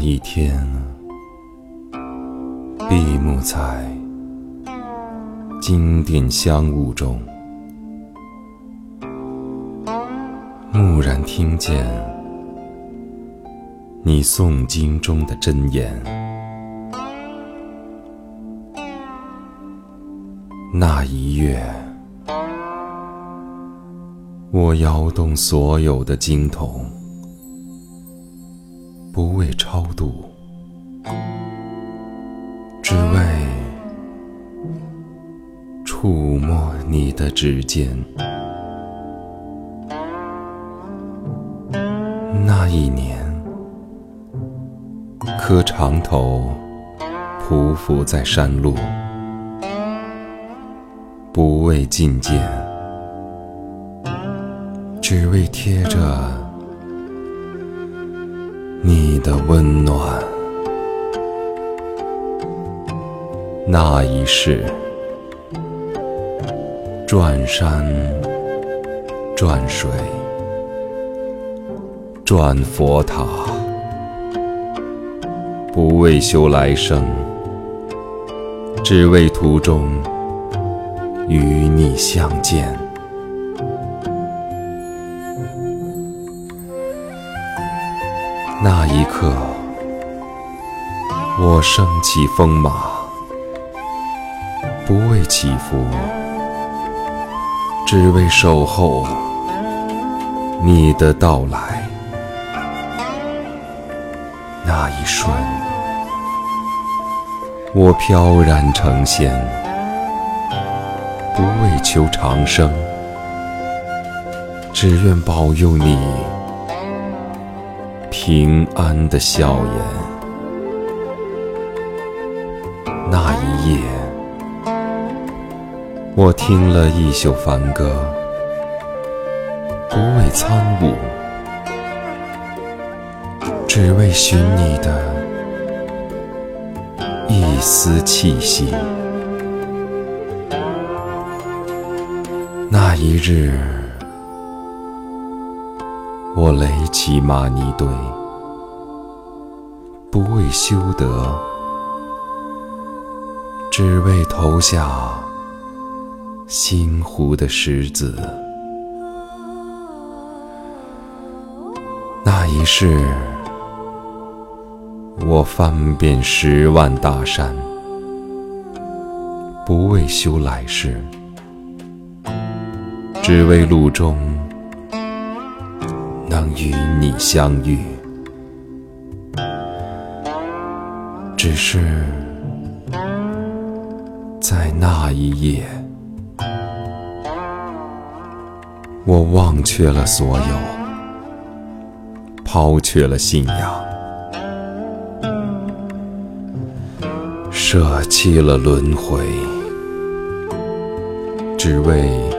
一天，闭目在经殿香雾中，蓦然听见你诵经中的真言。那一月，我摇动所有的经筒。不为超度，只为触摸你的指尖。那一年，磕长头匍匐在山路，不为觐见，只为贴着。你的温暖，那一世，转山转水转佛塔，不为修来生，只为途中与你相见。那一刻，我升起风马，不为祈福，只为守候你的到来。那一瞬，我飘然成仙，不为求长生，只愿保佑你。平安的笑颜。那一夜，我听了一宿梵歌，不为参悟，只为寻你的一丝气息。那一日。我垒起玛尼堆，不为修德，只为投下心湖的石子。那一世，我翻遍十万大山，不为修来世，只为路中。与你相遇，只是在那一夜，我忘却了所有，抛却了信仰，舍弃了轮回，只为。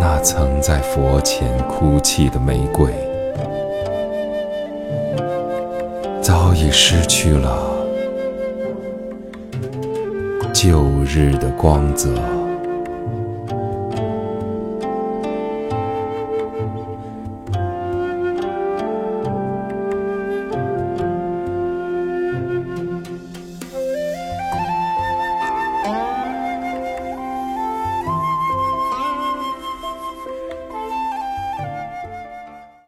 那曾在佛前哭泣的玫瑰，早已失去了旧日的光泽。